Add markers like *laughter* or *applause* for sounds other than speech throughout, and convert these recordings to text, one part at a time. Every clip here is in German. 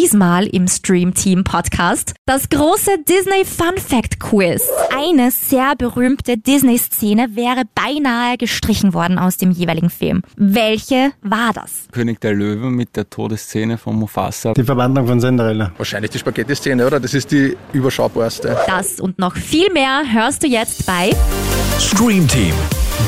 diesmal im Stream Team Podcast das große Disney Fun Fact Quiz. Eine sehr berühmte Disney-Szene wäre beinahe gestrichen worden aus dem jeweiligen Film. Welche war das? König der Löwen mit der Todesszene von Mufasa. Die Verwandlung von Cinderella. Wahrscheinlich die Spaghetti-Szene, oder? Das ist die überschaubarste. Das und noch viel mehr hörst du jetzt bei Stream Team,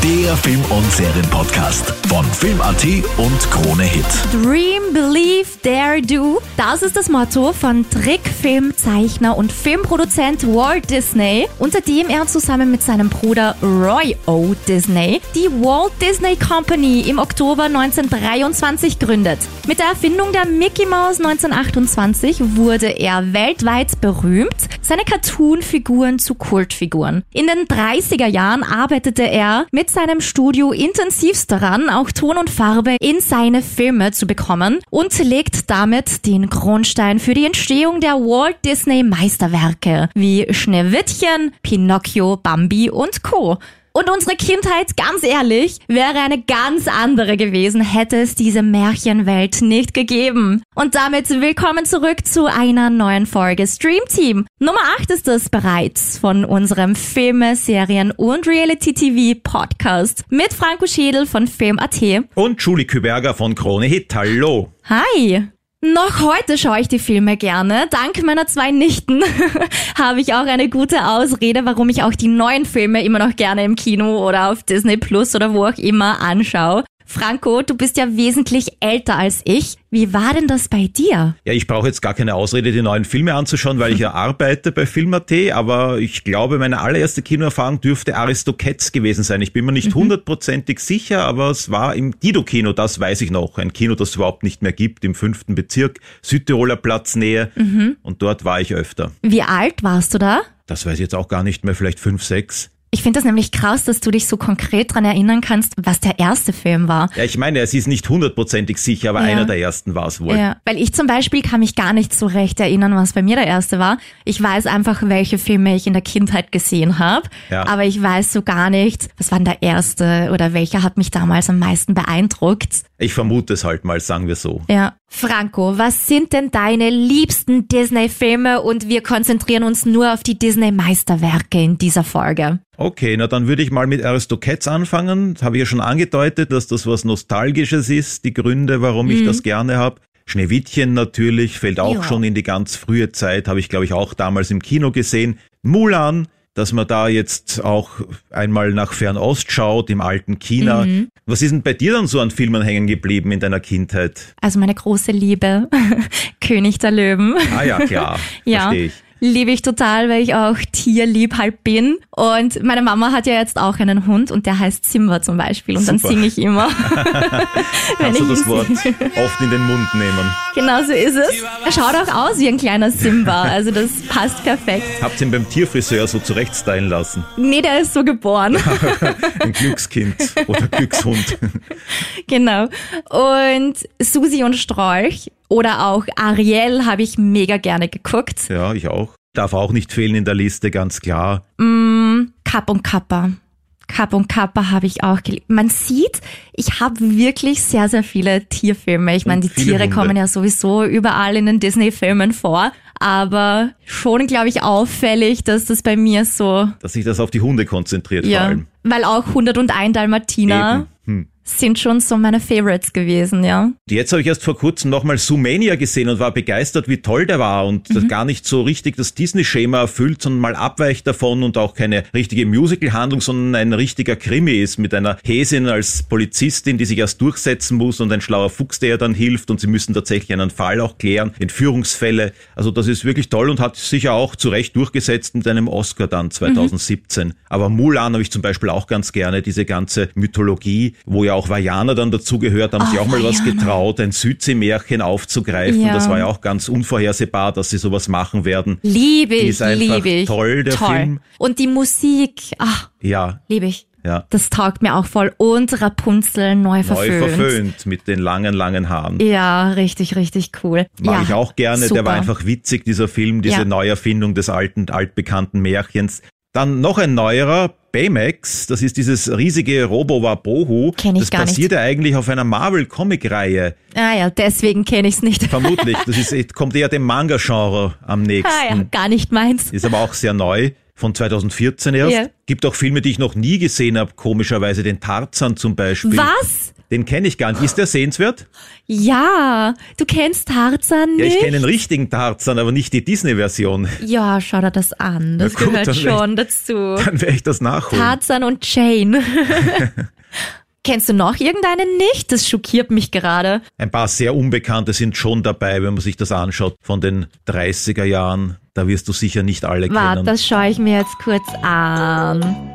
der Film- und Serienpodcast von Film.at und Krone Hit. Dream, Believe, Dare, Do. Das ist das Motto von Trickfilmzeichner und Filmproduzent Walt Disney, unter dem er zusammen mit seinem Bruder Roy O. Disney die Walt Disney Company im Oktober 1923 gründet. Mit der Erfindung der Mickey Mouse 1928 wurde er weltweit berühmt, seine Cartoon-Figuren zu Kultfiguren. In den 30er Jahren arbeitete er mit seinem Studio intensivst daran, auch Ton und Farbe in seine Filme zu bekommen und legt damit den Grundstein für die Entstehung der Walt Disney Meisterwerke wie Schneewittchen, Pinocchio, Bambi und Co. Und unsere Kindheit, ganz ehrlich, wäre eine ganz andere gewesen, hätte es diese Märchenwelt nicht gegeben. Und damit willkommen zurück zu einer neuen Folge Stream Team. Nummer 8 ist es bereits von unserem Filme, Serien und Reality TV Podcast mit Franco Schädel von Film.at. Und Julie Küberger von Krone Hit. Hallo. Hi! Noch heute schaue ich die Filme gerne. Dank meiner zwei Nichten *laughs* habe ich auch eine gute Ausrede, warum ich auch die neuen Filme immer noch gerne im Kino oder auf Disney Plus oder wo auch immer anschaue. Franco, du bist ja wesentlich älter als ich. Wie war denn das bei dir? Ja, ich brauche jetzt gar keine Ausrede, die neuen Filme anzuschauen, weil ich ja *laughs* arbeite bei Film.at, aber ich glaube, meine allererste Kinoerfahrung dürfte Aristocats gewesen sein. Ich bin mir nicht hundertprozentig sicher, aber es war im Dido-Kino, das weiß ich noch. Ein Kino, das es überhaupt nicht mehr gibt, im fünften Bezirk, Südtiroler Platznähe. Und dort war ich öfter. Wie alt warst du da? Das weiß ich jetzt auch gar nicht mehr, vielleicht fünf, sechs. Ich finde das nämlich krass, dass du dich so konkret dran erinnern kannst, was der erste Film war. Ja, ich meine, es ist nicht hundertprozentig sicher, aber Ja. einer der ersten war es wohl. Ja, weil ich zum Beispiel kann mich gar nicht so recht erinnern, was bei mir der erste war. Ich weiß einfach, welche Filme ich in der Kindheit gesehen habe, Ja. aber ich weiß so gar nicht, was war denn der erste oder welcher hat mich damals am meisten beeindruckt. Ich vermute es halt mal, sagen wir so. Ja. Franco, was sind denn deine liebsten Disney-Filme und wir konzentrieren uns nur auf die Disney-Meisterwerke in dieser Folge. Okay, na dann würde ich mal mit Aristocats anfangen. Das habe ich ja schon angedeutet, dass das was Nostalgisches ist, die Gründe, warum ich das gerne habe. Schneewittchen natürlich, fällt auch Ja. schon in die ganz frühe Zeit, habe ich glaube ich auch damals im Kino gesehen. Mulan, dass man da jetzt auch einmal nach Fernost schaut, im alten China. Was ist denn bei dir dann so an Filmen hängen geblieben in deiner Kindheit? Also meine große Liebe, *laughs* König der Löwen. Ah ja, klar, *laughs* Ja. verstehe ich. Liebe ich total, weil ich auch tierlieb halt bin. Und meine Mama hat ja jetzt auch einen Hund und der heißt Simba zum Beispiel. Und dann Super. singe ich immer. *laughs* Kannst du das Wort oft in den Mund nehmen? Genau so ist es. Er schaut auch aus wie ein kleiner Simba. Also das passt perfekt. Habt ihr ihn beim Tierfriseur so zurechtstylen lassen? Nee, der ist so geboren. *laughs* Ein Glückskind oder Glückshund. genau. Und Susi und Strolch oder auch Ariel habe ich mega gerne geguckt. Ja, ich auch. Darf auch nicht fehlen in der Liste, ganz klar. Kapp und Kappa. Kapp und Kappa habe ich auch geliebt. Man sieht, ich habe wirklich sehr, sehr viele Tierfilme. Ich meine, die Tiere Hunde. kommen ja sowieso überall in den Disney-Filmen vor. Aber schon, glaube ich, auffällig, dass das bei mir so, Dass sich das auf die Hunde konzentriert vor ja, allem. weil auch 101 Dalmatiner. Sind schon so meine Favorites gewesen, ja. Jetzt habe ich erst vor kurzem nochmal Zoomania gesehen und war begeistert, wie toll der war und Mhm. gar nicht so richtig das Disney-Schema erfüllt, sondern mal abweicht davon und auch keine richtige Musical-Handlung, sondern ein richtiger Krimi ist mit einer Häsin als Polizistin, die sich erst durchsetzen muss und ein schlauer Fuchs, der ihr dann hilft und sie müssen tatsächlich einen Fall auch klären, Entführungsfälle. Also das ist wirklich toll und hat sich ja auch zu Recht durchgesetzt mit einem Oscar dann 2017. Aber Mulan habe ich zum Beispiel auch ganz gerne, diese ganze Mythologie, wo ja auch Vajana dann dazugehört, haben sie Ah, auch mal was Vajana. getraut, ein Südsee-Märchen aufzugreifen. Ja. Das war ja auch ganz unvorhersehbar, dass sie sowas machen werden. Liebe ich, ist einfach liebe ich. toll, der Film. Und die Musik, ach, Ja, liebe ich. ja. Das taugt mir auch voll. Und Rapunzel neu Neu verföhnt. verföhnt mit den langen, langen Haaren. Ja, richtig, richtig cool. Mag ja, ich auch gerne. Super. Der war einfach witzig, dieser Film, diese Ja. Neuerfindung des alten, altbekannten Märchens. Dann noch ein neuerer, Baymax, das ist dieses riesige Robo-Wabohu. Kenn ich das gar nicht. basiert ja eigentlich auf einer Marvel-Comic-Reihe. Ah ja, deswegen kenne ich es nicht. *laughs* Vermutlich. Das ist, kommt eher dem Manga-Genre am nächsten. Ah ja, gar nicht meins. Ist aber auch sehr neu. Von 2014 erst. Ja. Gibt auch Filme, die ich noch nie gesehen habe. Komischerweise den Tarzan zum Beispiel. Was? Den kenne ich gar nicht. Ist der sehenswert? Ja, du kennst Tarzan Ja, nicht? ich kenne den richtigen Tarzan, aber nicht die Disney-Version. Ja, schau dir das an. Das gut, gehört werd ich- schon dazu. Dann werde ich das nachholen. Tarzan und Jane. *laughs* Kennst du noch irgendeinen nicht? Das schockiert mich gerade. Ein paar sehr Unbekannte sind schon dabei, wenn man sich das anschaut, von den 30er Jahren. Da wirst du sicher nicht alle Warte, kennen. das schaue ich mir jetzt kurz an.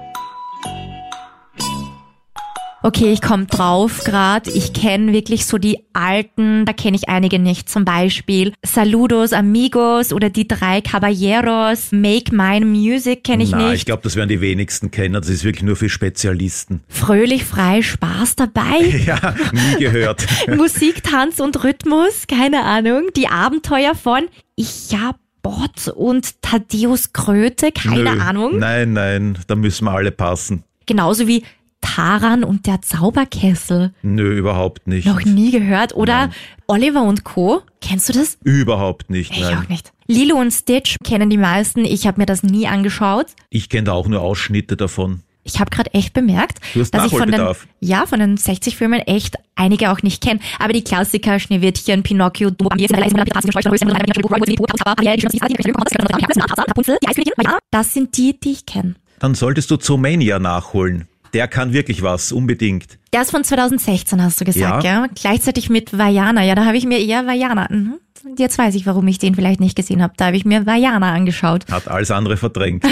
Okay, ich komme drauf grad. Ich kenne wirklich so die alten, da kenne ich einige nicht. Zum Beispiel Saludos Amigos oder die drei Caballeros, Make Mine Music kenne ich Na, nicht. ich glaube, das werden die wenigsten kennen. Das ist wirklich nur für Spezialisten. Fröhlich, frei, Spaß dabei. *laughs* Ja, nie gehört. *laughs* Musik, Tanz und Rhythmus, keine Ahnung. Die Abenteuer von Ichabod und Thaddeus Kröte, keine Nö. Ahnung. Nein, nein, da müssen wir alle passen. Genauso wie Taran und der Zauberkessel. Nö, überhaupt nicht. Noch nie gehört. Oder Oliver und Co. Kennst du das? Überhaupt nicht, Ich nein. auch nicht. Lilo und Stitch kennen die meisten. Ich habe mir das nie angeschaut. Ich kenne da auch nur Ausschnitte davon. Ich habe gerade echt bemerkt, dass ich von den, ja, von den 60 Filmen echt einige auch nicht kenne. Aber die Klassiker, Schneewittchen, Pinocchio, das sind die, die ich kenne. Dann solltest du Zoomania nachholen. Der kann wirklich was, unbedingt. Der ist von 2016, hast du gesagt, Ja. ja? Gleichzeitig mit Vajana. Ja, da habe ich mir eher Vajana. Mhm. Jetzt weiß ich, warum ich den vielleicht nicht gesehen habe. Da habe ich mir Vajana angeschaut, Hat alles andere verdrängt.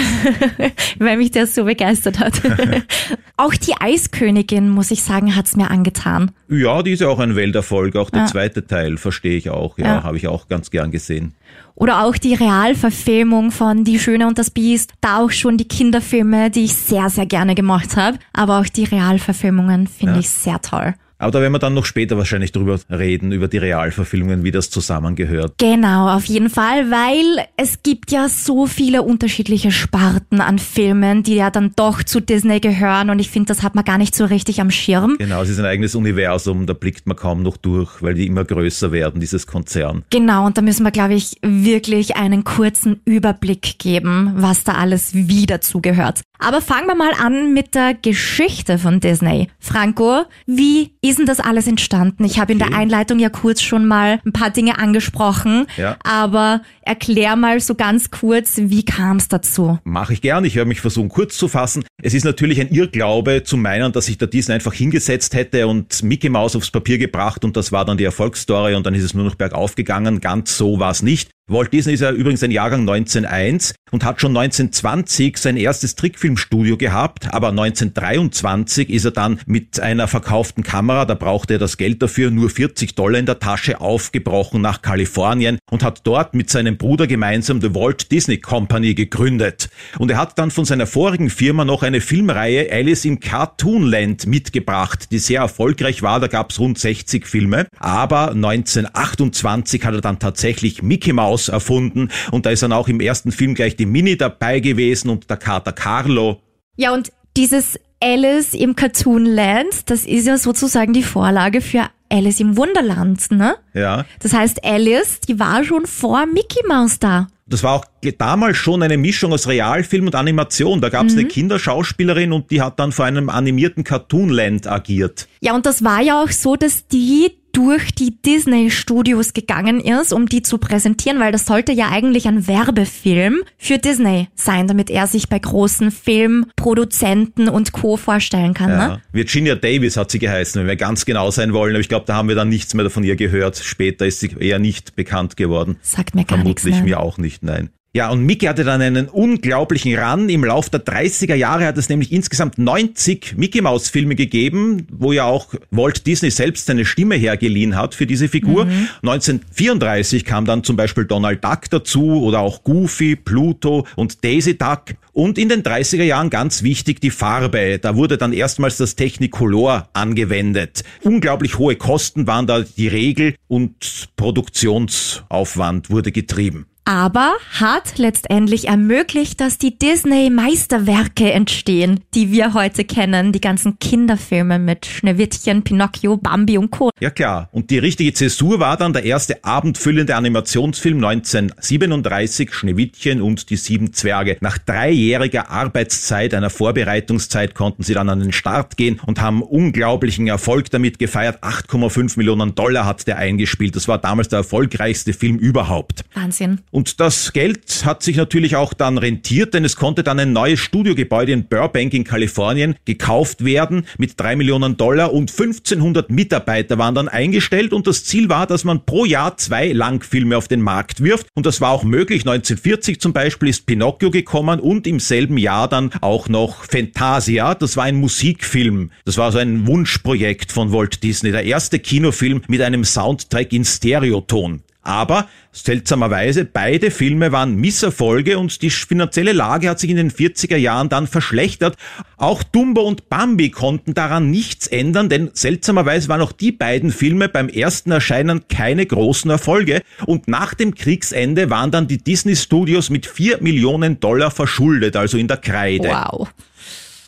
*laughs* weil mich der so begeistert hat. *laughs* auch die Eiskönigin, muss ich sagen, hat's mir angetan. Ja, die ist ja auch ein Welterfolg. Auch der Ja. zweite Teil verstehe ich auch. Ja, Ja. habe ich auch ganz gern gesehen. Oder auch die Realverfilmung von Die Schöne und das Biest. Da auch schon die Kinderfilme, die ich sehr, sehr gerne gemacht habe. Aber auch die Realverfilmungen finde Ja. ich sehr toll. Aber da werden wir dann noch später wahrscheinlich drüber reden, über die Realverfilmungen, wie das zusammengehört. Genau, auf jeden Fall, weil es gibt ja so viele unterschiedliche Sparten an Filmen, die ja dann doch zu Disney gehören und ich finde, das hat man gar nicht so richtig am Schirm. Genau, es ist ein eigenes Universum, da blickt man kaum noch durch, weil die immer größer werden, dieses Konzern. Genau, und da müssen wir, glaube ich, wirklich einen kurzen Überblick geben, was da alles wie dazugehört. Aber fangen wir mal an mit der Geschichte von Disney. Franco, wie ist denn das alles entstanden? Ich habe in der Okay. Einleitung ja kurz schon mal ein paar Dinge angesprochen, Ja. aber erklär mal so ganz kurz, wie kam es dazu? Mache ich gern, ich werde mich versuchen kurz zu fassen. Es ist natürlich ein Irrglaube zu meinen, dass sich der Disney einfach hingesetzt hätte und Mickey Mouse aufs Papier gebracht und das war dann die Erfolgsstory und dann ist es nur noch bergauf gegangen. Ganz so war es nicht. Walt Disney ist ja übrigens ein Jahrgang 1901 und hat schon 1920 sein erstes Trickfilmstudio gehabt, aber 1923 ist er dann mit einer verkauften Kamera, da brauchte er das Geld dafür, nur 40 Dollar in der Tasche, aufgebrochen nach Kalifornien und hat dort mit seinem Bruder gemeinsam The Walt Disney Company gegründet. Und er hat dann von seiner vorigen Firma noch eine Filmreihe Alice in Cartoonland mitgebracht, die sehr erfolgreich war, da gab es rund 60 Filme, aber 1928 hat er dann tatsächlich Mickey Mouse erfunden und da ist dann auch im ersten Film gleich die Minnie dabei gewesen und der Kater Carlo. Ja, und dieses Alice im Cartoonland, das ist ja sozusagen die Vorlage für Alice im Wunderland, ne? Ja, Das heißt, Alice, die war schon vor Mickey Mouse da. Das war auch damals schon eine Mischung aus Realfilm und Animation. Da gab es eine Kinderschauspielerin und die hat dann vor einem animierten Cartoonland agiert. Ja, und das war ja auch so, dass die durch die Disney-Studios gegangen ist, um die zu präsentieren, weil das sollte ja eigentlich ein Werbefilm für Disney sein, damit er sich bei großen Filmproduzenten und Co. vorstellen kann. Ja. Ne? Virginia Davis hat sie geheißen, wenn wir ganz genau sein wollen. Aber ich glaube, da haben wir dann nichts mehr von ihr gehört. Später ist sie eher nicht bekannt geworden. Sagt mir gar nichts. Vermutlich mir auch nicht, nein. Ja, und Mickey hatte dann einen unglaublichen Run. Im Lauf der 30er Jahre hat es nämlich insgesamt 90 Mickey Mouse Filme gegeben, wo ja auch Walt Disney selbst seine Stimme hergeliehen hat für diese Figur. 1934 kam dann zum Beispiel Donald Duck dazu oder auch Goofy, Pluto und Daisy Duck. Und in den 30er Jahren ganz wichtig die Farbe. Da wurde dann erstmals das Technicolor angewendet. Unglaublich hohe Kosten waren da die Regel und Produktionsaufwand wurde getrieben aber hat letztendlich ermöglicht, dass die Disney-Meisterwerke entstehen, die wir heute kennen, die ganzen Kinderfilme mit Schneewittchen, Pinocchio, Bambi und Co. Ja klar, und die richtige Zäsur war dann der erste abendfüllende Animationsfilm 1937, Schneewittchen und die sieben Zwerge. Nach dreijähriger Arbeitszeit, einer Vorbereitungszeit, konnten sie dann an den Start gehen und haben unglaublichen Erfolg damit gefeiert. 8,5 Millionen Dollar hat der eingespielt. Das war damals der erfolgreichste Film überhaupt. Wahnsinn. Und das Geld hat sich natürlich auch dann rentiert, denn es konnte dann ein neues Studiogebäude in Burbank in Kalifornien gekauft werden mit drei Millionen Dollar und 1500 Mitarbeiter waren dann eingestellt und das Ziel war, dass man pro Jahr zwei Langfilme auf den Markt wirft und das war auch möglich. 1940 zum Beispiel ist Pinocchio gekommen und im selben Jahr dann auch noch Fantasia. Das war ein Musikfilm. Das war so ein Wunschprojekt von Walt Disney. Der erste Kinofilm mit einem Soundtrack in Stereoton. Aber seltsamerweise, beide Filme waren Misserfolge und die finanzielle Lage hat sich in den 40er Jahren dann verschlechtert. Auch Dumbo und Bambi konnten daran nichts ändern, denn seltsamerweise waren auch die beiden Filme beim ersten Erscheinen keine großen Erfolge und nach dem Kriegsende waren dann die Disney Studios mit vier Millionen Dollar verschuldet, also in der Kreide. Wow.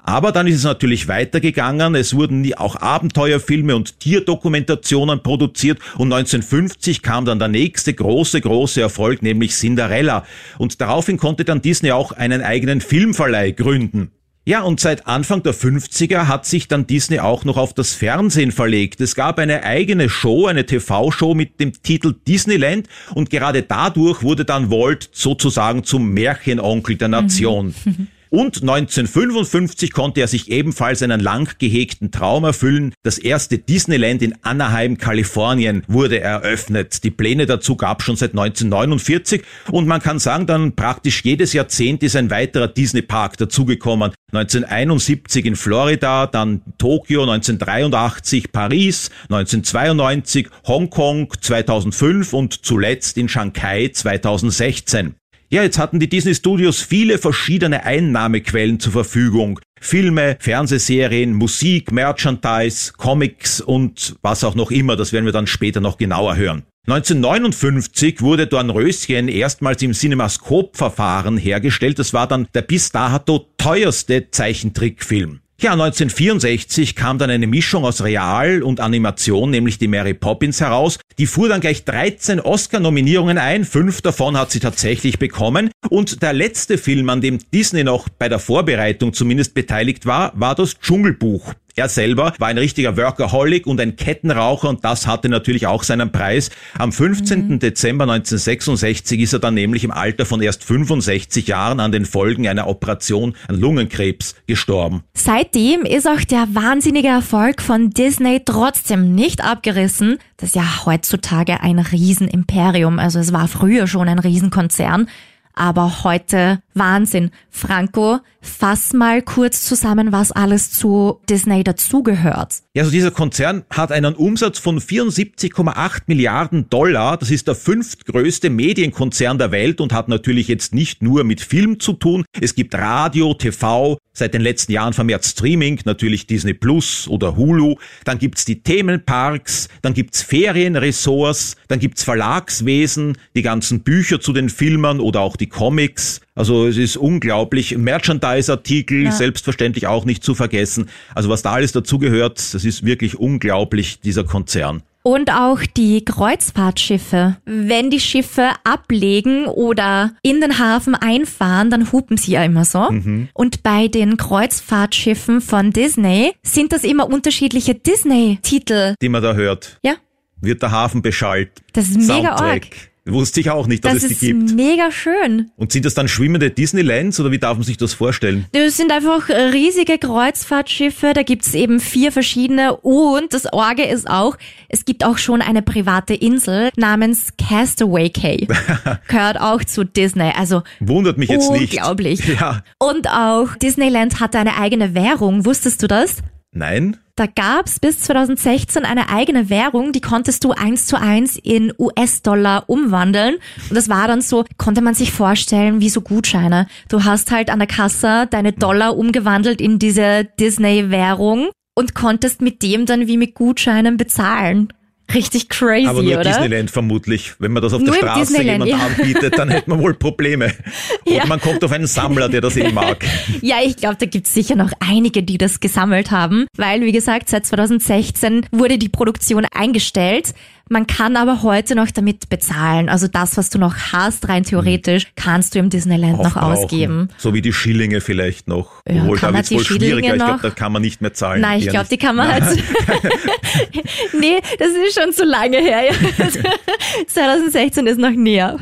Aber dann ist es natürlich weitergegangen. Es wurden auch Abenteuerfilme und Tierdokumentationen produziert und 1950 kam dann der nächste große, große Erfolg, nämlich Cinderella. Und daraufhin konnte dann Disney auch einen eigenen Filmverleih gründen. Ja, und seit Anfang der 50er hat sich dann Disney auch noch auf das Fernsehen verlegt. Es gab eine eigene Show, eine TV-Show mit dem Titel Disneyland und gerade dadurch wurde dann Walt sozusagen zum Märchenonkel der Nation. Mhm. *laughs* Und 1955 konnte er sich ebenfalls einen lang gehegten Traum erfüllen. Das erste Disneyland in Anaheim, Kalifornien wurde eröffnet. Die Pläne dazu gab schon seit 1949 und man kann sagen, dann praktisch jedes Jahrzehnt ist ein weiterer Disney Park dazugekommen. 1971 in Florida, dann Tokio 1983, Paris 1992, Hongkong 2005 und zuletzt in Shanghai 2016. Ja, jetzt hatten die Disney Studios viele verschiedene Einnahmequellen zur Verfügung. Filme, Fernsehserien, Musik, Merchandise, Comics und was auch noch immer, das werden wir dann später noch genauer hören. 1959 wurde Dornröschen erstmals im Cinemascope-Verfahren hergestellt. Das war dann der bis dato teuerste Zeichentrickfilm. Ja, 1964 kam dann eine Mischung aus Real und Animation, nämlich die Mary Poppins heraus. Die fuhr dann gleich 13 Oscar-Nominierungen ein, fünf davon hat sie tatsächlich bekommen. Und der letzte Film, an dem Disney noch bei der Vorbereitung zumindest beteiligt war, war das Dschungelbuch. Er selber war ein richtiger Workaholic und ein Kettenraucher und das hatte natürlich auch seinen Preis. Am 15. Mhm. Dezember 1966 ist er dann nämlich im Alter von erst 65 Jahren an den Folgen einer Operation an Lungenkrebs gestorben. Seitdem ist auch der wahnsinnige Erfolg von Disney trotzdem nicht abgerissen. Das ist ja heutzutage ein Riesenimperium. Also es war früher schon ein Riesenkonzern aber heute Wahnsinn. Franco, fass mal kurz zusammen, was alles zu Disney dazugehört. Ja, also dieser Konzern hat einen Umsatz von 74,8 Milliarden Dollar. Das ist der fünftgrößte Medienkonzern der Welt und hat natürlich jetzt nicht nur mit Film zu tun. Es gibt Radio, TV, seit den letzten Jahren vermehrt Streaming, natürlich Disney Plus oder Hulu. Dann gibt's die Themenparks, dann gibt's Ferienressorts, dann gibt's Verlagswesen, die ganzen Bücher zu den Filmen oder auch die Comics. Also es ist unglaublich. Merchandise-Artikel, ja. selbstverständlich auch nicht zu vergessen. Also was da alles dazugehört, das ist wirklich unglaublich, dieser Konzern. Und auch die Kreuzfahrtschiffe. Wenn die Schiffe ablegen oder in den Hafen einfahren, dann hupen sie ja immer so. Mhm. Und bei den Kreuzfahrtschiffen von Disney sind das immer unterschiedliche Disney-Titel. Die man da hört. Ja. Wird der Hafen beschallt. Das ist mega Soundtrack. arg. Wusste ich auch nicht, dass das es die gibt. Das ist mega schön. Und sind das dann schwimmende Disneylands oder wie darf man sich das vorstellen? Das sind einfach riesige Kreuzfahrtschiffe, da gibt's eben vier verschiedene und das Orge ist auch, es gibt auch schon eine private Insel namens Castaway Cay. *laughs* Gehört auch zu Disney, also Wundert mich jetzt unglaublich. nicht. *laughs* Ja. Und auch Disneyland hat eine eigene Währung, wusstest du das? Nein? Da gab's bis 2016 eine eigene Währung, die konntest du eins zu eins in US-Dollar umwandeln. Und das war dann so, konnte man sich vorstellen, wie so Gutscheine. Du hast halt an der Kasse deine Dollar umgewandelt in diese Disney-Währung und konntest mit dem dann wie mit Gutscheinen bezahlen. Richtig crazy, Aber nur oder? Disneyland vermutlich. Wenn man das auf Nur der Straße jemand ja. anbietet, dann hätte man wohl Probleme. *laughs* Oder Ja. man kommt auf einen Sammler, der das eben mag. Ja, ich glaube, da gibt's sicher noch einige, die das gesammelt haben, weil, wie gesagt, seit 2016 wurde die Produktion eingestellt. Man kann aber heute noch damit bezahlen. Also das, was du noch hast, rein theoretisch, kannst du im Disneyland noch ausgeben. So wie die Schillinge vielleicht noch. Ja, Obwohl, kann da die wohl schwieriger. Schillinge Ich glaube, da kann man nicht mehr zahlen. Nein, ich glaube, die kann man halt. *laughs* nee, das ist schon zu lange her. Ja. *laughs* 2016 ist noch näher.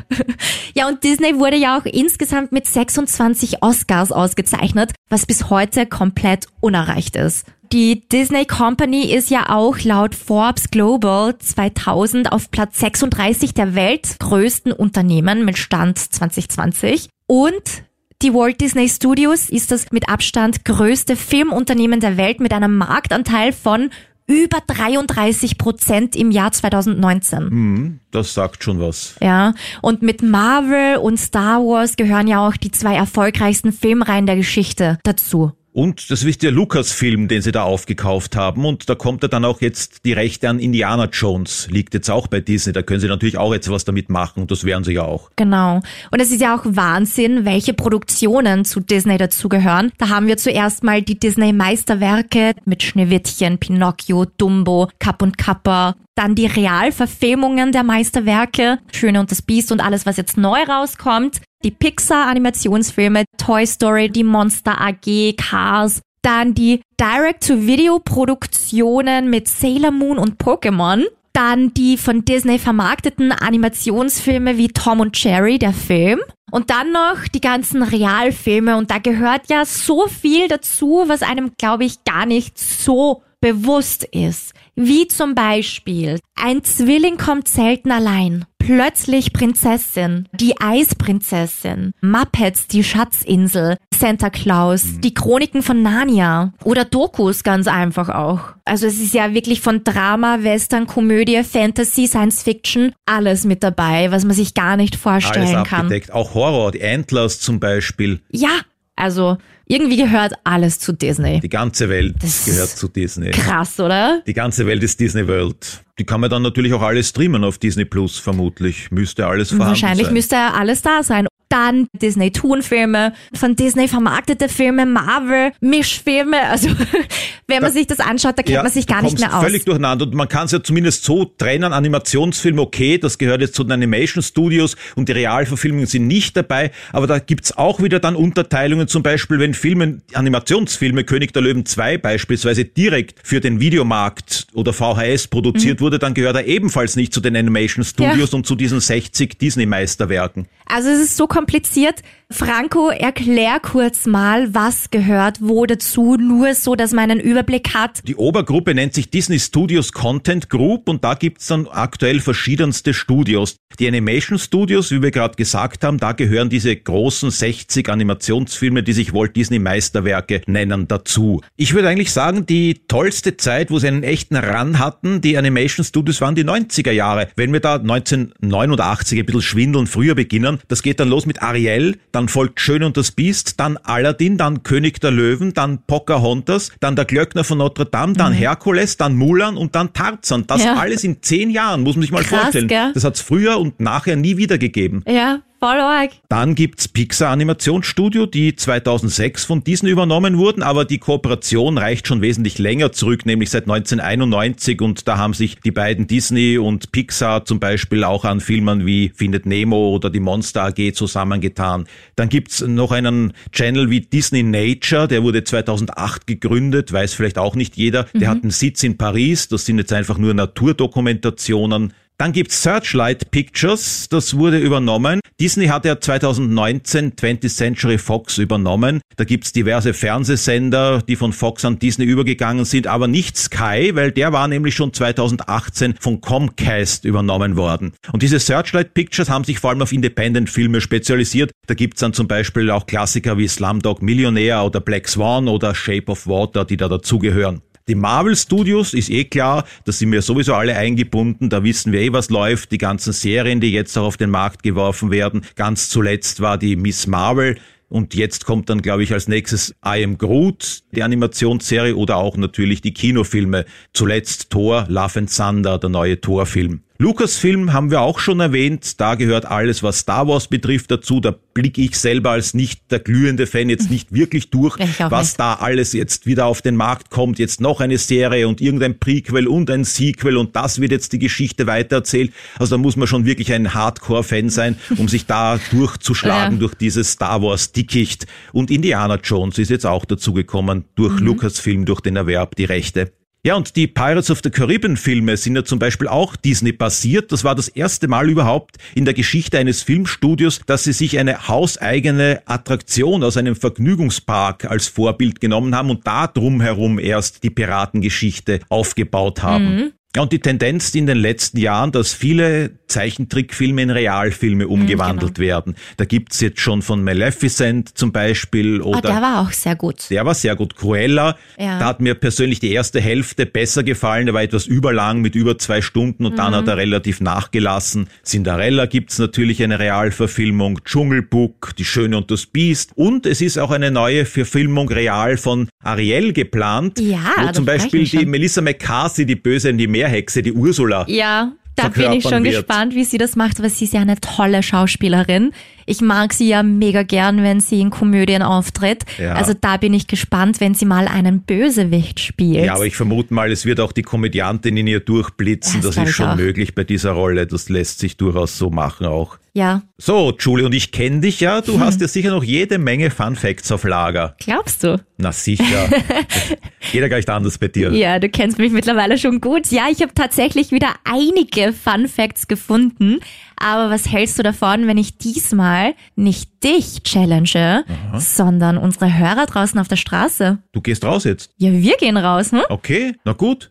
Ja, und Disney wurde ja auch insgesamt mit 26 Oscars ausgezeichnet, was bis heute komplett unerreicht ist. Die Disney Company ist ja auch laut Forbes Global 2000 auf Platz 36 der weltgrößten Unternehmen mit Stand 2020 und die Walt Disney Studios ist das mit Abstand größte Filmunternehmen der Welt mit einem Marktanteil von über 33 Prozent im Jahr 2019. Das sagt schon was. Ja, und mit Marvel und Star Wars gehören ja auch die zwei erfolgreichsten Filmreihen der Geschichte dazu. Und das ist der Lucasfilm, den sie da aufgekauft haben. Und da kommt ja dann auch jetzt die Rechte an Indiana Jones. Liegt jetzt auch bei Disney. Da können sie natürlich auch jetzt was damit machen. Und das werden sie ja auch. Genau. Und es ist ja auch Wahnsinn, welche Produktionen zu Disney dazugehören. Da haben wir zuerst mal die Disney-Meisterwerke mit Schneewittchen, Pinocchio, Dumbo, Kapp und Kappa. Dann die Realverfilmungen der Meisterwerke, Schöne und das Biest und alles, was jetzt neu rauskommt. Die Pixar-Animationsfilme, Toy Story, die Monster AG, Cars. Dann die Direct-to-Video-Produktionen mit Sailor Moon und Pokémon. Dann die von Disney vermarkteten Animationsfilme wie Tom und Jerry, der Film. Und dann noch die ganzen Realfilme. Und da gehört ja so viel dazu, was einem, glaube ich, gar nicht so bewusst ist. Wie zum Beispiel, ein Zwilling kommt selten allein. Plötzlich Prinzessin, die Eisprinzessin, Muppets, die Schatzinsel, Santa Claus, die Chroniken von Narnia oder Dokus ganz einfach auch. Also es ist ja wirklich von Drama, Western, Komödie, Fantasy, Science Fiction alles mit dabei, was man sich gar nicht Alles vorstellen kann. abgedeckt. Auch Horror, die Antlers zum Beispiel. Ja, also irgendwie gehört alles zu Disney. Die ganze Welt Das gehört zu Disney. Krass, oder? Die ganze Welt ist Disney World. Die kann man dann natürlich auch alles streamen auf Disney Plus, vermutlich. Müsste alles vorhanden Wahrscheinlich sein. müsste alles da sein. Dann Disney-Tonfilme, von Disney vermarktete Filme, Marvel, Mischfilme. Also *laughs* wenn man sich das anschaut, da kennt man sich gar nicht mehr aus. völlig durcheinander. Und man kann es ja zumindest so trennen, Animationsfilm, okay, das gehört jetzt zu den Animation Studios und die Realverfilmungen sind nicht dabei, aber da gibt's auch wieder dann Unterteilungen, zum Beispiel, wenn Filme, Animationsfilme, König der Löwen 2 beispielsweise direkt für den Videomarkt oder VHS Mhm. produziert wurde, dann gehört er ebenfalls nicht zu den Animation Studios und zu diesen 60 Disney-Meisterwerken. Also es ist so kompliziert. Franco, erklär kurz mal, was gehört wo dazu, nur so, dass man einen Überblick hat. Die Obergruppe nennt sich Disney Studios Content Group und da gibt's dann aktuell verschiedenste Studios. Die Animation Studios, wie wir gerade gesagt haben, da gehören diese großen 60 Animationsfilme, die sich Walt Disney Meisterwerke nennen, dazu. Ich würde eigentlich sagen, die tollste Zeit, wo sie einen echten Run hatten, die Animation Studios waren die 90er Jahre. Wenn wir da 1989 ein bisschen schwindeln, früher beginnen, das geht dann los mit Ariel, dann folgt Schön und das Biest, dann Aladdin, dann König der Löwen, dann Pocahontas, dann der Glöckner von Notre Dame, dann Herkules, dann Mulan und dann Tarzan. Das Ja. alles in zehn Jahren, muss man sich mal Krass, vorstellen. gell? Das hat's früher und nachher nie wieder gegeben. Ja, voll arg. Dann gibt's Pixar Animationsstudio, die 2006 von Disney übernommen wurden, aber die Kooperation reicht schon wesentlich länger zurück, nämlich seit 1991 und da haben sich die beiden Disney und Pixar zum Beispiel auch an Filmen wie Findet Nemo oder die Monster AG zusammengetan. Dann gibt's noch einen Channel wie Disney Nature, der wurde 2008 gegründet, weiß vielleicht auch nicht jeder. Der hat einen Sitz in Paris, das sind jetzt einfach nur Naturdokumentationen. Dann gibt's Searchlight Pictures, das wurde übernommen. Disney hat ja 2019 20th Century Fox übernommen. Da gibt's diverse Fernsehsender, die von Fox an Disney übergegangen sind, aber nicht Sky, weil der war nämlich schon 2018 von Comcast übernommen worden. Und diese Searchlight Pictures haben sich vor allem auf Independent-Filme spezialisiert. Da gibt's dann zum Beispiel auch Klassiker wie Slumdog Millionär oder Black Swan oder Shape of Water, die da dazugehören. Die Marvel Studios ist eh klar, da sind wir sowieso alle eingebunden, da wissen wir eh, was läuft, die ganzen Serien, die jetzt auch auf den Markt geworfen werden. Ganz zuletzt war die Miss Marvel, und jetzt kommt dann, glaube ich, als nächstes I Am Groot, die Animationsserie oder auch natürlich die Kinofilme. Zuletzt Thor, Love and Thunder, der neue Thor-Film. Lucasfilm haben wir auch schon erwähnt. Da gehört alles, was Star Wars betrifft, dazu. Da blicke ich selber als nicht der glühende Fan jetzt nicht *laughs* wirklich durch, was nicht. da alles jetzt wieder auf den Markt kommt. Jetzt noch eine Serie und irgendein Prequel und ein Sequel und das wird jetzt die Geschichte weitererzählt. Also da muss man schon wirklich ein Hardcore-Fan sein, um sich da *laughs* durchzuschlagen Ja. durch dieses Star Wars Dickicht. Und Indiana Jones ist jetzt auch dazugekommen durch Lucasfilm, durch den Erwerb, die Rechte. Ja, und die Pirates of the Caribbean Filme sind ja zum Beispiel auch Disney basiert. Das war das erste Mal überhaupt in der Geschichte eines Filmstudios, dass sie sich eine hauseigene Attraktion aus einem Vergnügungspark als Vorbild genommen haben und da drumherum erst die Piratengeschichte aufgebaut haben. Ja, und die Tendenz in den letzten Jahren, dass viele Zeichentrickfilme in Realfilme umgewandelt werden. Da gibt's jetzt schon von Maleficent zum Beispiel Oh, oder der war auch sehr gut. der war sehr gut. Cruella, Ja. da hat mir persönlich die erste Hälfte besser gefallen. Der war etwas überlang mit über zwei Stunden und dann hat er relativ nachgelassen. Cinderella gibt's natürlich eine Realverfilmung. Dschungelbook, Die Schöne und das Biest. Und es ist auch eine neue Verfilmung real von Ariel geplant. Ja, wo zum Beispiel die. Melissa McCarthy, die Böse in die Meerhexe, die Ursula. Ja, da bin ich schon wird. gespannt, wie sie das macht, aber sie ist ja eine tolle Schauspielerin. Ich mag sie ja mega gern, wenn sie in Komödien auftritt. Ja. Also da bin ich gespannt, wenn sie mal einen Bösewicht spielt. Ja, aber ich vermute mal, es wird auch die Komödiantin in ihr durchblitzen. Das Das, ist schon auch. möglich bei dieser Rolle. Das lässt sich durchaus so machen auch. ja, So, Julie, und ich kenne dich ja. Du hast ja sicher noch jede Menge Fun Facts auf Lager. glaubst du? Na sicher. *laughs* Jeder gleich anders bei dir. Ja, du kennst mich mittlerweile schon gut. Ja, ich habe tatsächlich wieder einige Fun Facts gefunden. Aber was hältst du davon, wenn ich diesmal nicht dich challenge, sondern unsere Hörer draußen auf der Straße? Du gehst raus jetzt. Ja, wir gehen raus, hm? Okay, na gut.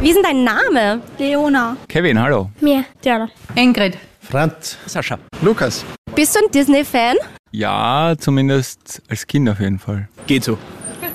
Wie ist denn dein Name? Leona. Kevin, hallo. Mir. Diana. Ingrid. Franz. Sascha. Lukas. Bist du ein Disney-Fan? Ja, zumindest als Kind auf jeden Fall. Geht so.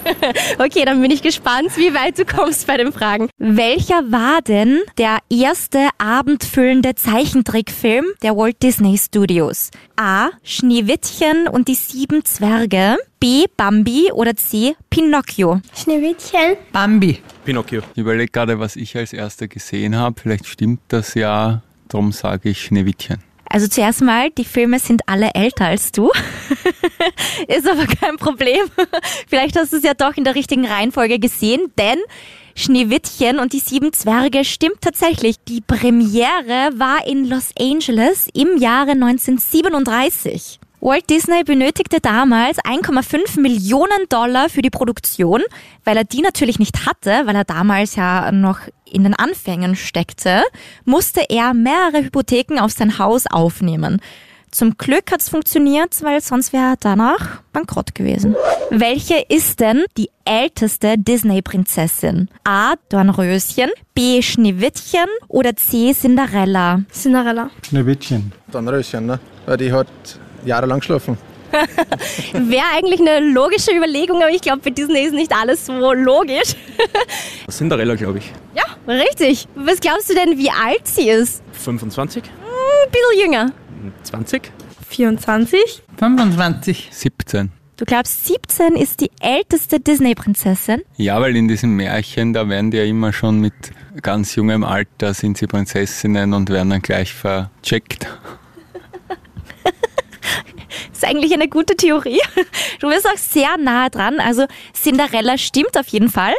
*laughs* Okay, dann bin ich gespannt, wie weit du kommst bei den Fragen. Welcher war denn der erste abendfüllende Zeichentrickfilm der Walt Disney Studios? A. Schneewittchen und die sieben Zwerge. B. Bambi oder C. Pinocchio. Schneewittchen. Bambi. Pinocchio. Ich überlege gerade, was ich als erster gesehen habe. Vielleicht stimmt das ja. Darum sage ich Schneewittchen. Also zuerst mal, die Filme sind alle älter als du. *laughs* Ist aber kein Problem. *laughs* Vielleicht hast du es ja doch in der richtigen Reihenfolge gesehen, denn Schneewittchen und die sieben Zwerge stimmt tatsächlich. Die Premiere war in Los Angeles im Jahre 1937. Walt Disney benötigte damals 1,5 Millionen Dollar für die Produktion, weil er die natürlich nicht hatte, weil er damals ja noch in den Anfängen steckte, musste er mehrere Hypotheken auf sein Haus aufnehmen. Zum Glück hat's funktioniert, weil sonst wäre er danach bankrott gewesen. Welche ist denn die älteste Disney-Prinzessin? A. Dornröschen, B. Schneewittchen oder C. Cinderella? Cinderella. Schneewittchen. Dann Röschen, ne? Weil die hat jahrelang geschlafen. *laughs* Wäre eigentlich eine logische Überlegung, aber ich glaube, bei Disney ist nicht alles so logisch. *laughs* Cinderella, glaube ich. Ja, richtig. Was glaubst du denn, wie alt sie ist? 25? Ein bisschen jünger. 20? 24. 25. 17. Du glaubst, 17 ist die älteste Disney-Prinzessin? Ja, weil in diesem Märchen, da werden die ja immer schon mit ganz jungem Alter sind sie Prinzessinnen und werden dann gleich vercheckt. *laughs* ist eigentlich eine gute Theorie. *laughs* Du bist auch sehr nahe dran. Also Cinderella stimmt auf jeden Fall.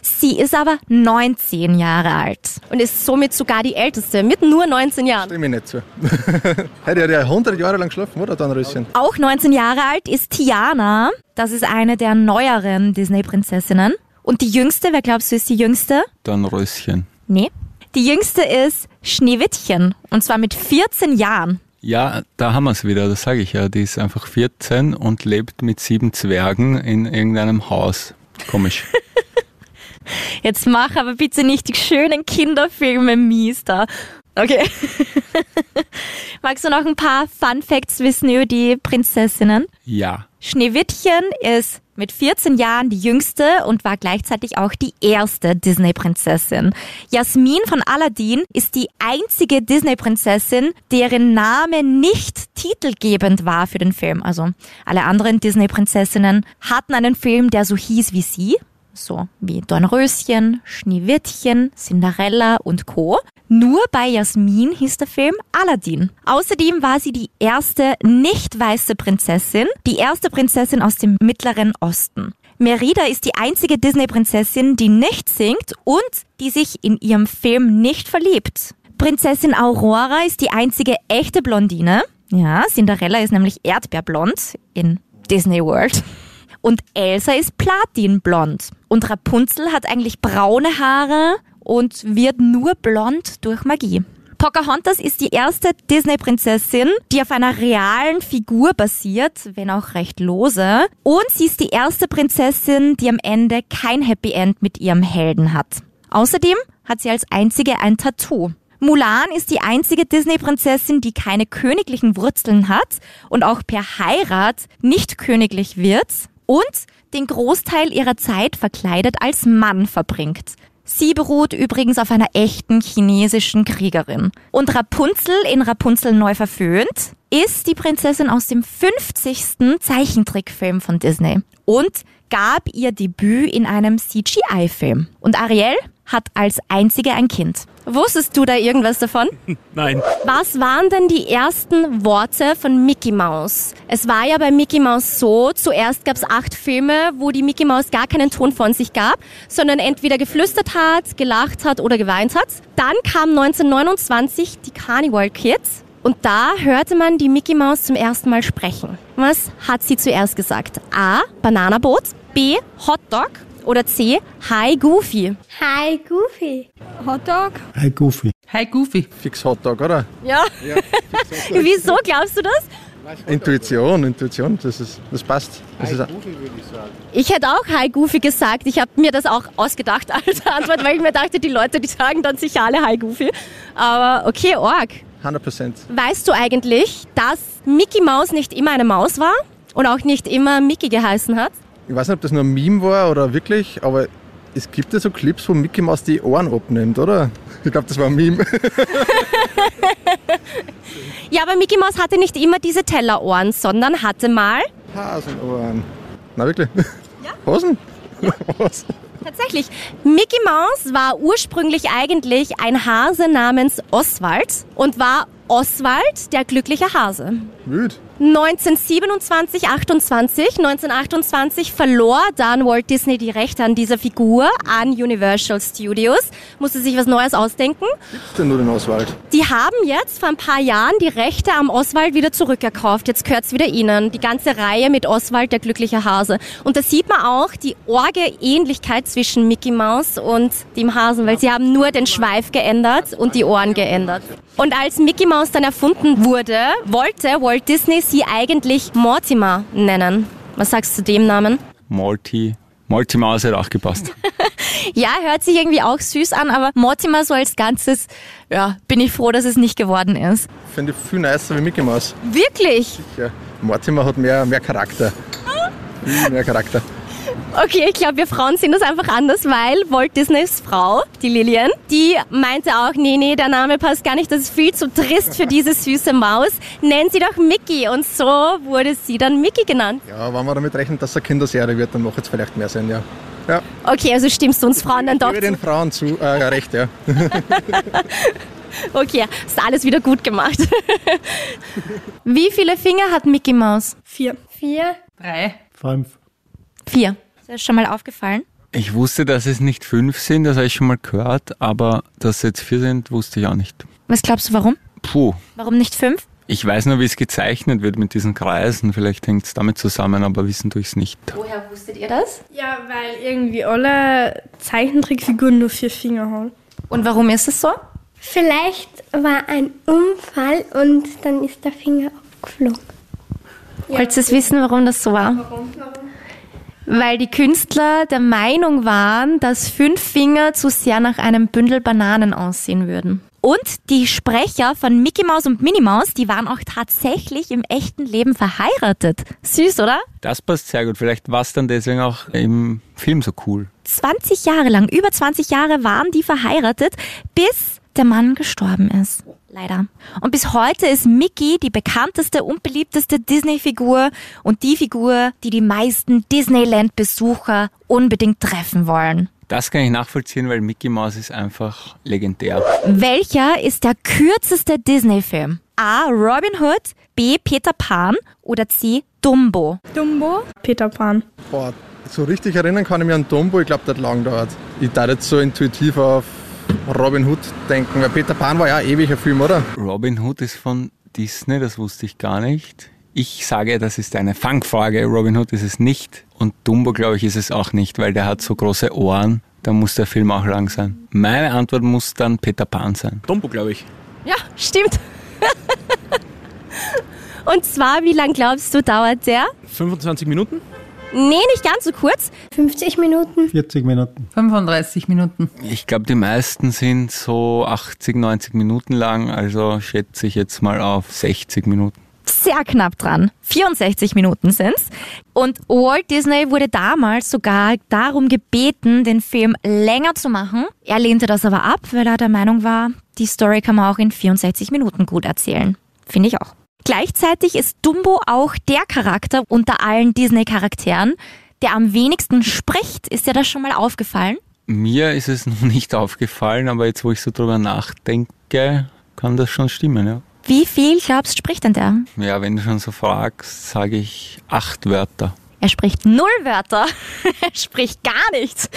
Sie ist aber 19 Jahre alt. Und ist somit sogar die älteste, mit nur 19 Jahren. Stimme ich nicht zu. *laughs* hat ja 100 Jahre lang geschlafen, oder? Dann Röschen. Auch 19 Jahre alt ist Tiana. Das ist eine der neueren Disney-Prinzessinnen. Und die jüngste, wer glaubst du ist die jüngste? Dann Röschen. Nee. Die jüngste ist Schneewittchen. Und zwar mit 14 Jahren. Ja, da haben wir es wieder, das sage ich ja. Die ist einfach 14 und lebt mit sieben Zwergen in irgendeinem Haus. Komisch. *laughs* Jetzt mach aber bitte nicht die schönen Kinderfilme mies da. Okay. *laughs* Magst du noch ein paar Fun Facts wissen über die Prinzessinnen? Ja. Schneewittchen ist mit 14 Jahren die jüngste und war gleichzeitig auch die erste Disney-Prinzessin. Jasmin von Aladdin ist die einzige Disney-Prinzessin, deren Name nicht titelgebend war für den Film. Also alle anderen Disney-Prinzessinnen hatten einen Film, der so hieß wie sie. So wie Dornröschen, Schneewittchen, Cinderella und Co. Nur bei Jasmin hieß der Film Aladdin. Außerdem war sie die erste nicht weiße Prinzessin, die erste Prinzessin aus dem Mittleren Osten. Merida ist die einzige Disney-Prinzessin, die nicht singt und die sich in ihrem Film nicht verliebt. Prinzessin Aurora ist die einzige echte Blondine. Ja, Cinderella ist nämlich erdbeerblond in Disney World. Und Elsa ist platinblond. Und Rapunzel hat eigentlich braune Haare und wird nur blond durch Magie. Pocahontas ist die erste Disney-Prinzessin, die auf einer realen Figur basiert, wenn auch recht lose. Und sie ist die erste Prinzessin, die am Ende kein Happy End mit ihrem Helden hat. Außerdem hat sie als einzige ein Tattoo. Mulan ist die einzige Disney-Prinzessin, die keine königlichen Wurzeln hat und auch per Heirat nicht königlich wird und den Großteil ihrer Zeit verkleidet als Mann verbringt. Sie beruht übrigens auf einer echten chinesischen Kriegerin. Und Rapunzel in Rapunzel neu verföhnt ist die Prinzessin aus dem 50. Zeichentrickfilm von Disney und gab ihr Debüt in einem CGI-Film. Und Ariel hat als einzige ein Kind. Wusstest du da irgendwas davon? *laughs* Nein. Was waren denn die ersten Worte von Mickey Mouse? Es war ja bei Mickey Mouse so, zuerst gab es acht Filme, wo die Mickey Mouse gar keinen Ton von sich gab, sondern entweder geflüstert hat, gelacht hat oder geweint hat. Dann kam 1929 die Carnival Kids und da hörte man die Mickey Mouse zum ersten Mal sprechen. Was hat sie zuerst gesagt? A. Bananaboot, B. Hotdog oder C. Hi Goofy. Hi, Goofy. Hotdog. Hi, Goofy. Hi Goofy. Fix Hotdog, oder? Ja. *laughs* Wieso glaubst du das? Intuition, Intuition, das, ist, das passt. Das ist, Ich hätte auch Hi Goofy gesagt. Ich habe mir das auch ausgedacht als Antwort, weil ich mir dachte, die Leute, die sagen dann sicher alle Hi Goofy. Aber okay, Org. 100 Prozent. Weißt du eigentlich, dass Mickey Mouse nicht immer eine Maus war und auch nicht immer Mickey geheißen hat? Ich weiß nicht, ob das nur ein Meme war oder wirklich, aber es gibt ja so Clips, wo Mickey Mouse die Ohren abnimmt, oder? Ich glaube, das war ein Meme. *laughs* Ja, aber Mickey Mouse hatte nicht immer diese Tellerohren, sondern hatte mal Hasenohren. Na wirklich? Ja. *laughs* Hosen? Was? *laughs* Tatsächlich. Mickey Mouse war ursprünglich eigentlich ein Hase namens Oswald und war Oswald der glückliche Hase. Wild. 1927, 28, 1928 verlor dann Walt Disney die Rechte an dieser Figur an Universal Studios, musste sich was Neues ausdenken. Gibt's denn nur den Oswald? Die haben jetzt vor ein paar Jahren die Rechte am Oswald wieder zurückerkauft. Jetzt gehört's wieder ihnen. Die ganze Reihe mit Oswald, der glückliche Hase. Und da sieht man auch die orge Ähnlichkeit zwischen Mickey Mouse und dem Hasen, weil sie haben nur den Schweif geändert und die Ohren geändert. Und als Mickey Mouse dann erfunden wurde, wollte Walt Disney sie eigentlich Mortimer nennen. Was sagst du zu dem Namen? Multi. Multimaus hat auch gepasst. *laughs* Ja, hört sich irgendwie auch süß an, aber Mortimer so als Ganzes, ja, bin ich froh, dass es nicht geworden ist. Finde ich viel nicer wie Mickey Mouse. Wirklich? Ja. Mortimer hat mehr, mehr Charakter. Viel mehr Charakter. Okay, ich glaube, wir Frauen sehen das einfach anders, weil Walt Disneys Frau, die Lillian, die meinte auch, nee, nee, der Name passt gar nicht, das ist viel zu trist für diese süße Maus. Nennen sie doch Mickey. Und so wurde sie dann Mickey genannt. Ja, wenn man damit rechnet, dass es eine Kinderserie wird, dann macht es vielleicht mehr Sinn, ja. Ja, Okay, also stimmst du uns Frauen dann ich doch gebe den. Frauen zu, äh, ja, recht, ja. *laughs* Okay, ist alles wieder gut gemacht. *laughs* Wie viele Finger hat Mickey Mouse? Vier. Vier. Drei. Fünf. Vier. Ist das schon mal aufgefallen? Ich wusste, dass es nicht fünf sind, das habe ich schon mal gehört, aber dass es jetzt vier sind, wusste ich auch nicht. Was glaubst du, warum? Puh. Warum nicht fünf? Ich weiß nur, wie es gezeichnet wird mit diesen Kreisen. Vielleicht hängt es damit zusammen, aber wissen tue ich es nicht. Woher wusstet ihr das? Ja, weil irgendwie alle Zeichentrickfiguren nur vier Finger haben. Und warum ist es so? Vielleicht war ein Unfall und dann ist der Finger aufgeflogen. Wolltest du es wissen, warum das so war? Warum? Weil die Künstler der Meinung waren, dass fünf Finger zu sehr nach einem Bündel Bananen aussehen würden. Und die Sprecher von Mickey Mouse und Minnie Mouse, die waren auch tatsächlich im echten Leben verheiratet. Süß, oder? Das passt sehr gut. Vielleicht war es dann deswegen auch im Film so cool. 20 Jahre lang, über 20 Jahre waren die verheiratet, bis der Mann gestorben ist. Leider. Und bis heute ist Mickey die bekannteste und beliebteste Disney-Figur und die Figur, die die meisten Disneyland-Besucher unbedingt treffen wollen. Das kann ich nachvollziehen, weil Mickey Mouse ist einfach legendär. Welcher ist der kürzeste Disney-Film? A. Robin Hood, B. Peter Pan oder C. Dumbo? Dumbo? Peter Pan. Boah, so richtig erinnern kann ich mich an Dumbo, ich glaube, das hat lang dauert. Ich darf jetzt so intuitiv auf Robin Hood denken, weil Peter Pan war ja ewig ein Film, oder? Robin Hood ist von Disney, das wusste ich gar nicht. Ich sage, das ist eine Fangfrage. Robin Hood ist es nicht. Und Dumbo, glaube ich, ist es auch nicht, weil der hat so große Ohren. Da muss der Film auch lang sein. Meine Antwort muss dann Peter Pan sein. Dumbo, glaube ich. Ja, stimmt. *laughs* Und zwar, wie lang glaubst du, dauert der? 25 Minuten? Nee, nicht ganz so kurz. 50 Minuten. 40 Minuten. 35 Minuten. Ich glaube, die meisten sind so 80, 90 Minuten lang, also schätze ich jetzt mal auf 60 Minuten. Sehr knapp dran. 64 Minuten sind's. Und Walt Disney wurde damals sogar darum gebeten, den Film länger zu machen. Er lehnte das aber ab, weil er der Meinung war, die Story kann man auch in 64 Minuten gut erzählen. Finde ich auch. Gleichzeitig ist Dumbo auch der Charakter unter allen Disney-Charakteren, der am wenigsten spricht. Ist dir das schon mal aufgefallen? Mir ist es *laughs* noch nicht aufgefallen, aber jetzt, wo ich so drüber nachdenke, kann das schon stimmen, ja. Wie viel glaubst spricht denn der? Ja, wenn du schon so fragst, sage ich acht Wörter. Er spricht null Wörter. *laughs* er spricht gar nichts.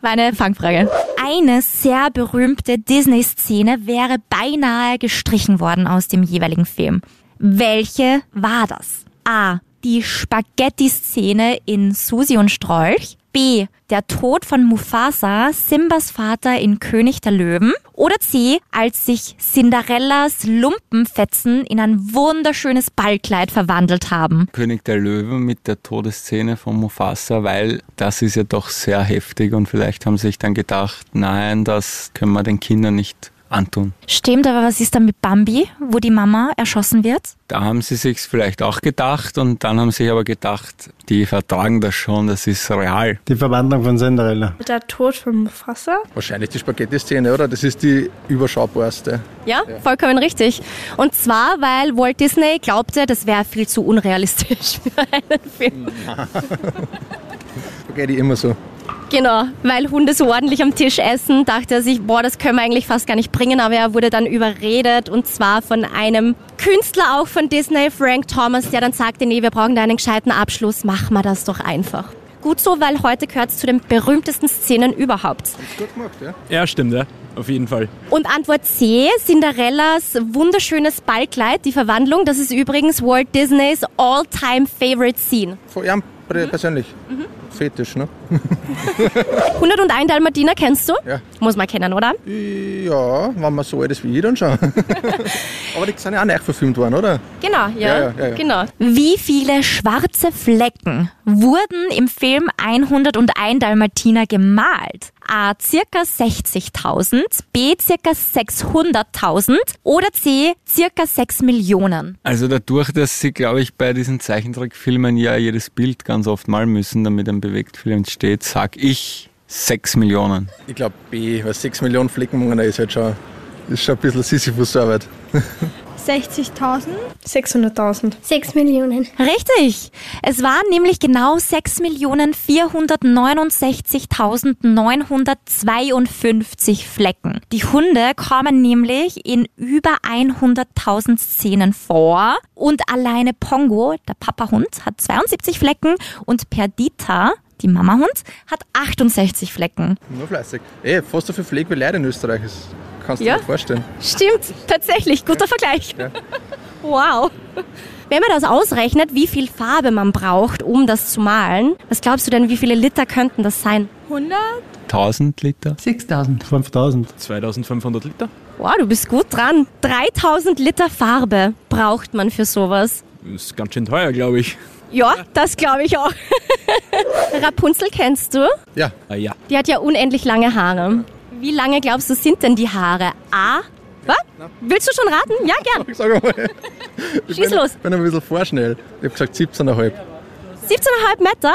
War eine Fangfrage. Eine sehr berühmte Disney-Szene wäre beinahe gestrichen worden aus dem jeweiligen Film. Welche war das? A. Die Spaghetti-Szene in Susi und Strolch. B. Der Tod von Mufasa, Simbas Vater in König der Löwen. Oder C. Als sich Cinderellas Lumpenfetzen in ein wunderschönes Ballkleid verwandelt haben. König der Löwen mit der Todesszene von Mufasa, weil das ist ja doch sehr heftig und vielleicht haben sie sich dann gedacht, nein, das können wir den Kindern nicht antun. Stimmt, aber was ist dann mit Bambi, wo die Mama erschossen wird? Da haben sie sich vielleicht auch gedacht und dann haben sie sich aber gedacht, die vertragen das schon, das ist real. Die Verwandlung von Cinderella. Der Tod von Mufasa? Wahrscheinlich die Spaghetti-Szene, oder? Das ist die überschaubarste. Ja, vollkommen richtig. Und zwar, weil Walt Disney glaubte, das wäre viel zu unrealistisch *laughs* für einen Film. *laughs* Spaghetti immer so. Genau, weil Hunde so ordentlich am Tisch essen, dachte er sich, boah, das können wir eigentlich fast gar nicht bringen, aber er wurde dann überredet und zwar von einem Künstler auch von Disney, Frank Thomas, der dann sagte, nee, wir brauchen da einen gescheiten Abschluss, machen wir das doch einfach. Gut so, weil heute gehört es zu den berühmtesten Szenen überhaupt. Gut gemacht, ja? Ja, stimmt, ja. Auf jeden Fall. Und Antwort C, Cinderellas wunderschönes Ballkleid, die Verwandlung, das ist übrigens Walt Disneys all-time favorite scene. Von ihm persönlich. Fetisch, ne? *laughs* 101 Dalmatiner kennst du? Ja. Muss man kennen, oder? Ja, wenn man so alt ist wie ich, dann schon. *laughs* Aber die sind ja auch neu verfilmt worden, oder? Genau, ja. Ja, ja, ja, ja. Genau. Wie viele schwarze Flecken wurden im Film 101 Dalmatiner gemalt? A. Circa 60.000, B. Circa 600.000 oder C. Circa 6 Millionen. Also dadurch, dass sie, glaube ich, bei diesen Zeichentrickfilmen ja jedes Bild ganz oft malen müssen, damit ein Bewegtfilm entsteht, sag ich 6 Millionen. Ich glaube B, weil 6 Millionen Fleckenmonate ist halt schon, ist schon ein bisschen Sisyphus-Arbeit. *laughs* 60.000? 600.000. 6 Millionen. Richtig. Es waren nämlich genau 6.469.952 Flecken. Die Hunde kommen nämlich in über 100.000 Szenen vor und alleine Pongo, der Papahund, hat 72 Flecken und Perdita, die Mamahund, hat 68 Flecken. Nur fleißig. Ey, fast so viel Pflege wie Leute in Österreich. Das kannst du Ja. dir vorstellen. Stimmt, tatsächlich, guter Vergleich. Ja. Wow. Wenn man das ausrechnet, wie viel Farbe man braucht, um das zu malen, was glaubst du denn, wie viele Liter könnten das sein? 100? 1000 Liter? 6000. 5000. 2500 Liter? Wow, du bist gut dran. 3000 Liter Farbe braucht man für sowas. Ist ganz schön teuer, glaube ich. Ja, das glaube ich auch. *laughs* Rapunzel kennst du? Ja, Ah ja. Die hat ja unendlich lange Haare. Wie lange glaubst du sind denn die Haare? A. Was? Willst du schon raten? Ja, gern. *laughs* Sag mal. Ich Schieß bin, los. bin ein bisschen vorschnell. Ich habe gesagt 17,5. 17,5 Meter?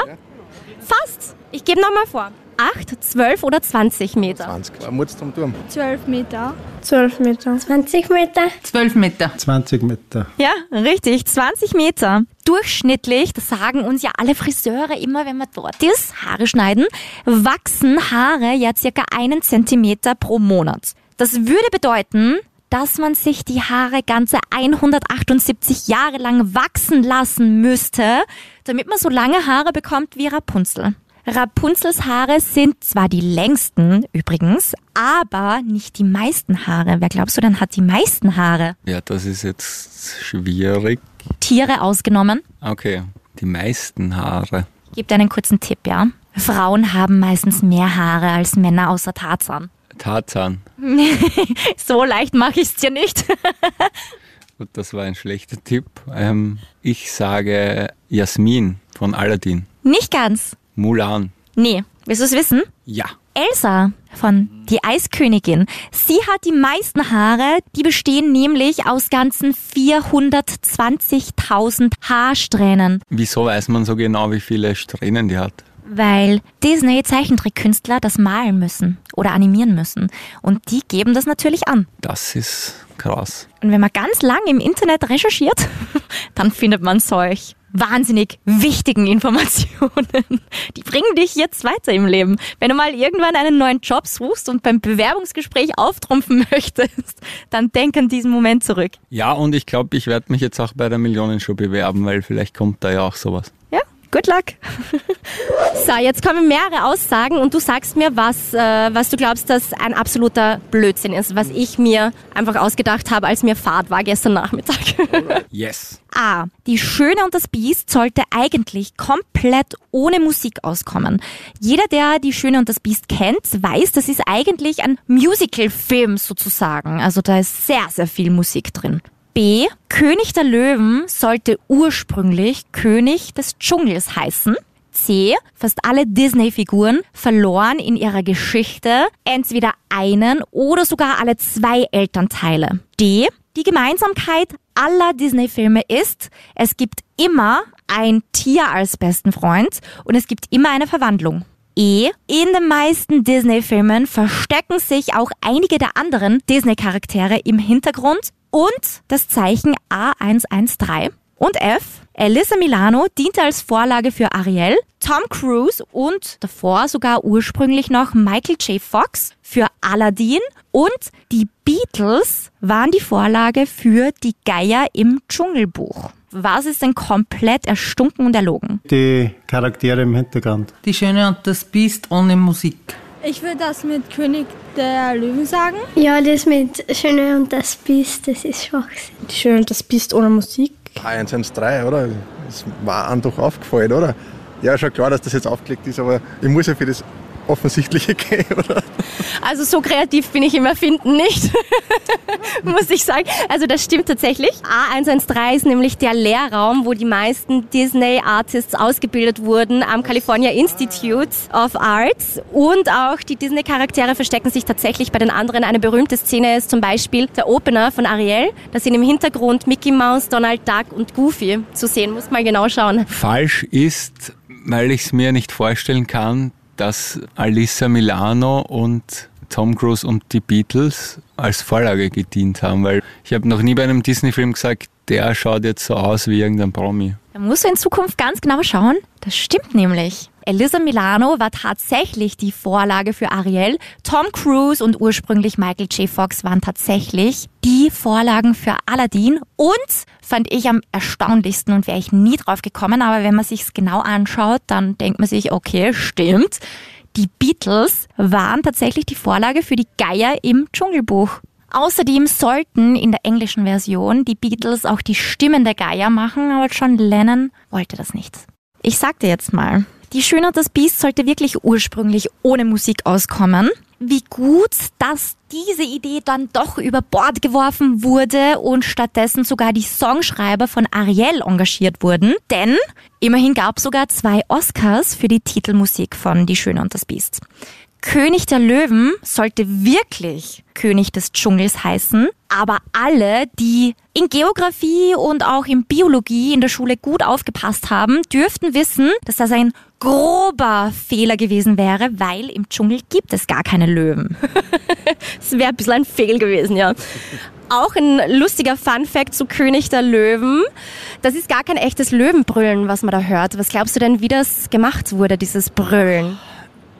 Fast. Ich gebe nochmal vor. 8, 12 oder 20 Meter? 20. Ein Mutz zum Turm. 12 Meter. 12 Meter. 20 Meter. 12 Meter. 20 Meter. Ja, richtig, 20 Meter. Durchschnittlich, das sagen uns ja alle Friseure immer, wenn man dort ist, Haare schneiden, wachsen Haare ja circa einen Zentimeter pro Monat. Das würde bedeuten, dass man sich die Haare ganze 178 Jahre lang wachsen lassen müsste, damit man so lange Haare bekommt wie Rapunzel. Rapunzels Haare sind zwar die längsten übrigens, aber nicht die meisten Haare. Wer glaubst du denn hat die meisten Haare? Ja, das ist jetzt schwierig. Tiere ausgenommen. Okay, die meisten Haare. Gebe dir einen kurzen Tipp, ja. Frauen haben meistens mehr Haare als Männer außer Tarzan. Tarzan. *laughs* so leicht mache ich es dir nicht. *laughs* Gut, das war ein schlechter Tipp. Ähm, ich sage Jasmin von Aladdin. nicht ganz. Mulan. Nee, willst du es wissen? Ja. Elsa von Die Eiskönigin. Sie hat die meisten Haare, die bestehen nämlich aus ganzen 420.000 Haarsträhnen, Wieso weiß man so genau, wie viele Strähnen die hat? weil Disney Zeichentrickkünstler das malen müssen oder animieren müssen. Und die geben das natürlich an. Das ist krass. Und wenn man ganz lang im Internet recherchiert, *laughs* dann findet man solch wahnsinnig wichtigen Informationen. Die bringen dich jetzt weiter im Leben. Wenn du mal irgendwann einen neuen Job suchst und beim Bewerbungsgespräch auftrumpfen *laughs* möchtest, dann denk an diesen Moment zurück. Ja, und ich glaube, ich werde mich jetzt auch bei der Millionenshow bewerben, weil vielleicht kommt da ja auch sowas. Good luck. *laughs* So, jetzt kommen mehrere Aussagen und du sagst mir, was, äh, was du glaubst, dass ein absoluter Blödsinn ist, was ich mir einfach ausgedacht habe, als mir Fahrt war gestern Nachmittag. *laughs* Yes. A. Die Schöne und das Biest sollte eigentlich komplett ohne Musik auskommen. Jeder, der Die Schöne und das Biest kennt, weiß, das ist eigentlich ein Musical-Film sozusagen. Also da ist sehr, sehr viel Musik drin. B. König der Löwen sollte ursprünglich König des Dschungels heißen. C. Fast alle Disney-Figuren verloren in ihrer Geschichte entweder einen oder sogar alle zwei Elternteile. D. Die Gemeinsamkeit aller Disney-Filme ist, es gibt immer ein Tier als besten Freund und es gibt immer eine Verwandlung. E. In den meisten Disney-Filmen verstecken sich auch einige der anderen Disney-Charaktere im Hintergrund und das Zeichen A113. Und F. Alyssa Milano diente als Vorlage für Ariel, Tom Cruise und davor sogar ursprünglich noch Michael J. Fox für Aladdin und die Beatles waren die Vorlage für die Geier im Dschungelbuch. Was ist denn komplett erstunken und erlogen? Die Charaktere im Hintergrund. Die Schöne und das Biest ohne Musik. Ich würde das mit König der Löwen sagen. Ja, das mit Schöne und das Biest, das ist Schwachsinn. Die Schöne und das Biest ohne Musik. A113, oder? Das war einem doch aufgefallen, oder? Ja, schon klar, dass das jetzt aufgelegt ist, aber ich muss ja für das Offensichtliche gehen, *laughs* oder? Also so kreativ bin ich im Erfinden nicht, *laughs* muss ich sagen. Also das stimmt tatsächlich. A113 ist nämlich der Lehrraum, wo die meisten Disney-Artists ausgebildet wurden am California Institute of Arts. Und auch die Disney-Charaktere verstecken sich tatsächlich bei den anderen. Eine berühmte Szene ist zum Beispiel der Opener von Ariel. Da sind im Hintergrund Mickey Mouse, Donald Duck und Goofy zu sehen. Muss mal genau schauen. Falsch ist, weil ich es mir nicht vorstellen kann, dass Alyssa Milano und Tom Cruise und die Beatles als Vorlage gedient haben, weil ich habe noch nie bei einem Disney-Film gesagt, der schaut jetzt so aus wie irgendein Promi. Da musst du in Zukunft ganz genau schauen. Das stimmt nämlich. Elisa Milano war tatsächlich die Vorlage für Ariel. Tom Cruise und ursprünglich Michael J. Fox waren tatsächlich die Vorlagen für Aladdin. Und fand ich am erstaunlichsten und wäre ich nie drauf gekommen, aber wenn man sich's genau anschaut, dann denkt man sich, okay, stimmt. Die Beatles waren tatsächlich die Vorlage für die Geier im Dschungelbuch. Außerdem sollten in der englischen Version die Beatles auch die Stimmen der Geier machen, aber John Lennon wollte das nicht. Ich sagte jetzt mal, die Schöne und das Biest sollte wirklich ursprünglich ohne Musik auskommen. Wie gut, dass diese Idee dann doch über Bord geworfen wurde und stattdessen sogar die Songschreiber von Ariel engagiert wurden. Denn immerhin gab es sogar zwei Oscars für die Titelmusik von Die Schöne und das Biest. König der Löwen sollte wirklich König des Dschungels heißen, aber alle, die in Geografie und auch in Biologie in der Schule gut aufgepasst haben, dürften wissen, dass das ein grober Fehler gewesen wäre, weil im Dschungel gibt es gar keine Löwen. *laughs* Das wäre ein bisschen ein Fehl gewesen, ja. Auch ein lustiger Fun-Fact zu König der Löwen. Das ist gar kein echtes Löwenbrüllen, was man da hört. Was glaubst du denn, wie das gemacht wurde, dieses Brüllen?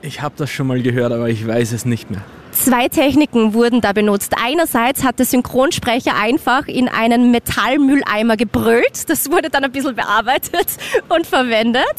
Ich habe das schon mal gehört, aber ich weiß es nicht mehr. Zwei Techniken wurden da benutzt. Einerseits hat der Synchronsprecher einfach in einen Metallmülleimer gebrüllt. Das wurde dann ein bisschen bearbeitet *laughs* und verwendet.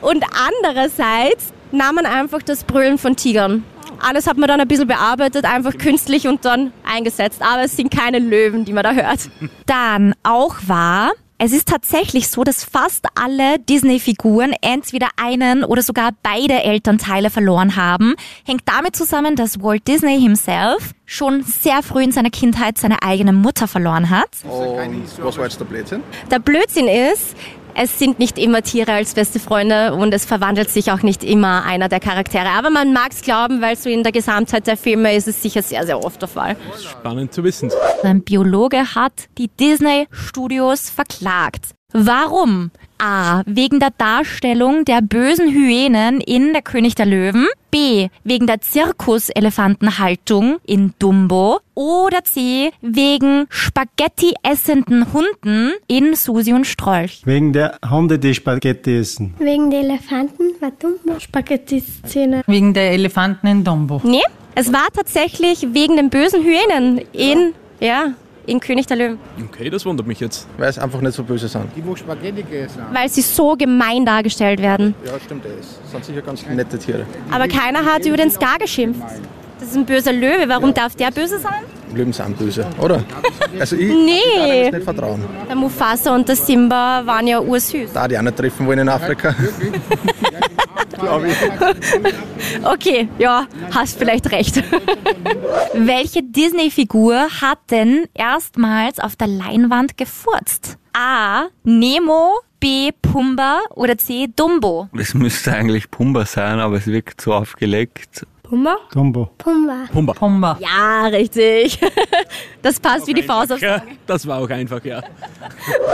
Und andererseits nahm man einfach das Brüllen von Tigern. Alles hat man dann ein bisschen bearbeitet, einfach künstlich und dann eingesetzt. Aber es sind keine Löwen, die man da hört. Dann auch war, es ist tatsächlich so, dass fast alle Disney-Figuren entweder einen oder sogar beide Elternteile verloren haben. Hängt damit zusammen, dass Walt Disney himself schon sehr früh in seiner Kindheit seine eigene Mutter verloren hat. Und was war jetzt der Blödsinn? Der Blödsinn ist, es sind nicht immer Tiere als beste Freunde und es verwandelt sich auch nicht immer einer der Charaktere. Aber man mag es glauben, weil so in der Gesamtheit der Filme ist es sicher sehr, sehr oft der Fall. Spannend zu wissen. Ein Biologe hat die Disney-Studios verklagt. Warum? A. Wegen der Darstellung der bösen Hyänen in Der König der Löwen. B. Wegen der Zirkuselefantenhaltung in Dumbo. Oder C. Wegen Spaghetti essenden Hunden in Susi und Strolch. Wegen der Hunde, die Spaghetti essen. Wegen der Elefanten war Dumbo. Spaghetti-Szene. Wegen der Elefanten in Dumbo. Nee, es war tatsächlich wegen den bösen Hyänen in, ja, in König der Löwen. Okay, das wundert mich jetzt. Weil es einfach nicht so böse sind. Die, wo Spaghetti gegessen haben. Weil sie so gemein dargestellt werden. Ja, stimmt das. sind sicher ganz nette Tiere. Aber keiner hat über den Scar geschimpft. Das ist ein böser Löwe. Warum darf der böse sein? Löwen sind böse, oder? Also ich Nee. ich kann nicht vertrauen. Der Mufasa und der Simba waren ja ursüß. Da die auch nicht treffen wollen in Afrika. *laughs* Glaube ich. Okay, ja, hast vielleicht recht. *laughs* Welche Disney-Figur hat denn erstmals auf der Leinwand gefurzt? A. Nemo, B. Pumba oder C. Dumbo? Das müsste eigentlich Pumba sein, aber es wirkt so aufgelegt. Pumba? Dumbo. Pumba. Pumba. Pumba. Ja, richtig. *laughs* Das passt wie die Faust aufs Ja, Auge. *laughs* das war auch einfach, ja.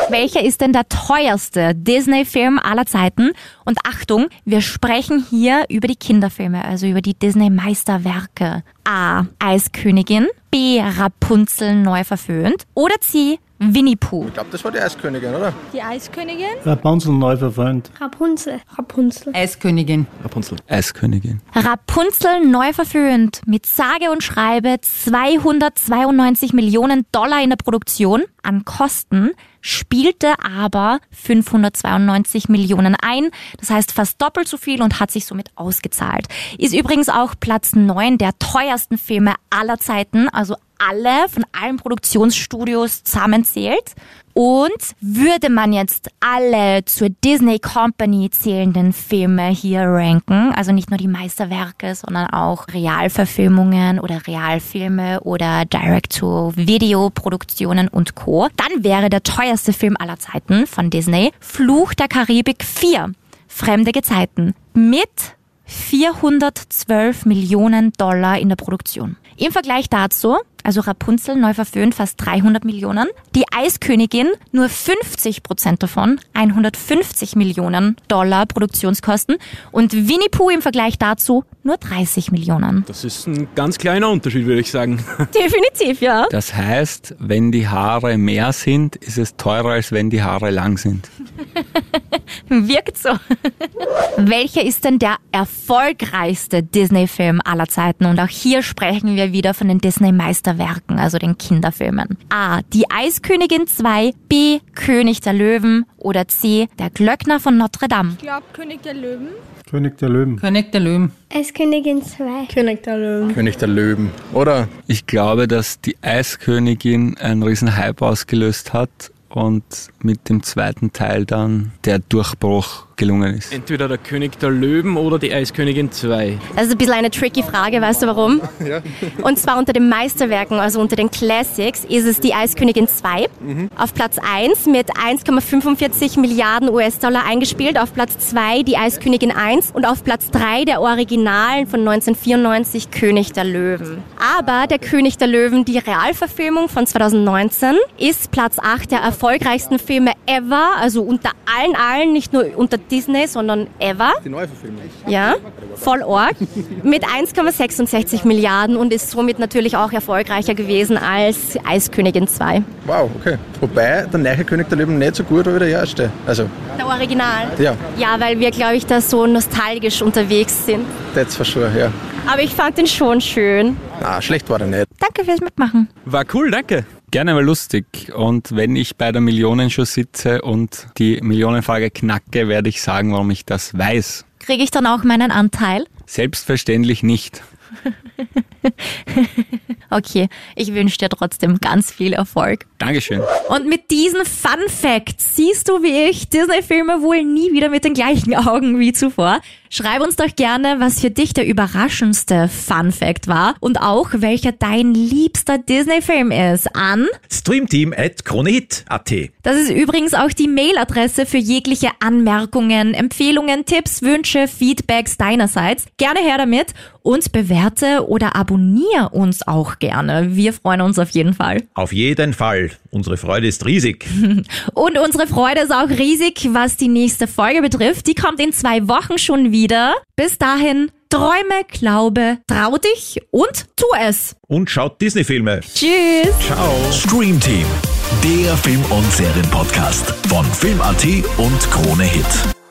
Welcher ist denn der teuerste Disney-Film aller Zeiten? Und Achtung, wir sprechen hier über die Kinderfilme, also über die Disney-Meisterwerke. A. Eiskönigin, B. Rapunzel neu verföhnt oder C. Winnie Pooh. Ich glaube, das war die Eiskönigin, oder? Die Eiskönigin? Rapunzel neu verföhnt. Rapunzel. Rapunzel. Eiskönigin. Rapunzel. Eiskönigin. Rapunzel neu verföhnt mit sage und schreibe 292 Millionen Dollar in der Produktion an Kosten, spielte aber 592 Millionen ein, das heißt fast doppelt so viel und hat sich somit ausgezahlt. Ist übrigens auch Platz 9 der teuersten Filme aller Zeiten, also alle von allen Produktionsstudios zusammenzählt. Und würde man jetzt alle zur Disney Company zählenden Filme hier ranken, also nicht nur die Meisterwerke, sondern auch Realverfilmungen oder Realfilme oder Direct-to-Video-Produktionen und Co., dann wäre der teuerste Film aller Zeiten von Disney Fluch der Karibik 4, Fremde Gezeiten, mit 412 Millionen Dollar in der Produktion. Im Vergleich dazu, also Rapunzel neu verföhnt fast 300 Millionen, die Eiskönigin nur 50 Prozent davon, 150 Millionen Dollar Produktionskosten und Winnie Pooh im Vergleich dazu nur 30 Millionen. Das ist ein ganz kleiner Unterschied, würde ich sagen. *laughs* Definitiv, ja. Das heißt, wenn die Haare mehr sind, ist es teurer, als wenn die Haare lang sind. *laughs* Wirkt so. *laughs* Welcher ist denn der erfolgreichste Disney-Film aller Zeiten? Und auch hier sprechen wir wieder von den Disney-Meisterwerken, also den Kinderfilmen. A. Die Eiskönigin 2, B. König der Löwen oder C. Der Glöckner von Notre Dame. Ich glaube König der Löwen. König der Löwen. König der Löwen. Eiskönigin 2. König der Löwen. König der Löwen, oder? Ich glaube, dass die Eiskönigin einen riesen Hype ausgelöst hat und mit dem zweiten Teil dann der Durchbruch gelungen ist. Entweder der König der Löwen oder die Eiskönigin 2. Das ist ein bisschen eine tricky Frage, weißt du warum? *laughs* Und zwar unter den Meisterwerken, also unter den Classics, ist es die Eiskönigin 2. Auf Platz 1 mit 1,45 Milliarden US-Dollar eingespielt. Auf Platz 2 die Eiskönigin 1 und auf Platz 3 der Originalen von 1994 König der Löwen. Aber der König der Löwen, die Realverfilmung von 2019, ist Platz 8 der erfolgreichsten Filme ever, also unter allen allen, nicht nur unter Disney, sondern ever. Die Neuverfilmung. Ja, voll org. Mit 1,66 Milliarden und ist somit natürlich auch erfolgreicher gewesen als Eiskönigin 2. Wow, okay. Wobei der neue König der Löwen nicht so gut war wie der erste. Also, Der Original. ja, Ja, weil wir, glaube ich, da so nostalgisch unterwegs sind. that's for sure, ja. Aber ich fand den schon schön. Na, schlecht war er nicht. Danke fürs Mitmachen. War cool, danke. Gerne mal lustig. Und wenn ich bei der Millionenshow sitze und die Millionenfrage knacke, werde ich sagen, warum ich das weiß. Kriege ich dann auch meinen Anteil? Selbstverständlich nicht. *laughs* Okay, ich wünsche dir trotzdem ganz viel Erfolg. Dankeschön. Und mit diesen Fun Facts siehst du wie ich Disney-Filme wohl nie wieder mit den gleichen Augen wie zuvor. Schreib uns doch gerne, was für dich der überraschendste Fun Fact war und auch welcher dein liebster Disney-Film ist an. Streamteam at KroneHit.at. Das ist übrigens auch die Mailadresse für jegliche Anmerkungen, Empfehlungen, Tipps, Wünsche, Feedbacks deinerseits. Gerne her damit und bewerte oder abonniere uns auch gerne. Wir freuen uns auf jeden Fall. Auf jeden Fall. Unsere Freude ist riesig. *laughs* Und unsere Freude ist auch riesig, was die nächste Folge betrifft. Die kommt in zwei Wochen schon wieder. Bis dahin, träume, glaube, trau dich und tu es. Und schaut Disney-Filme. Tschüss. Ciao. Stream Team, der Film- und Serienpodcast von Film.at und Krone Hit.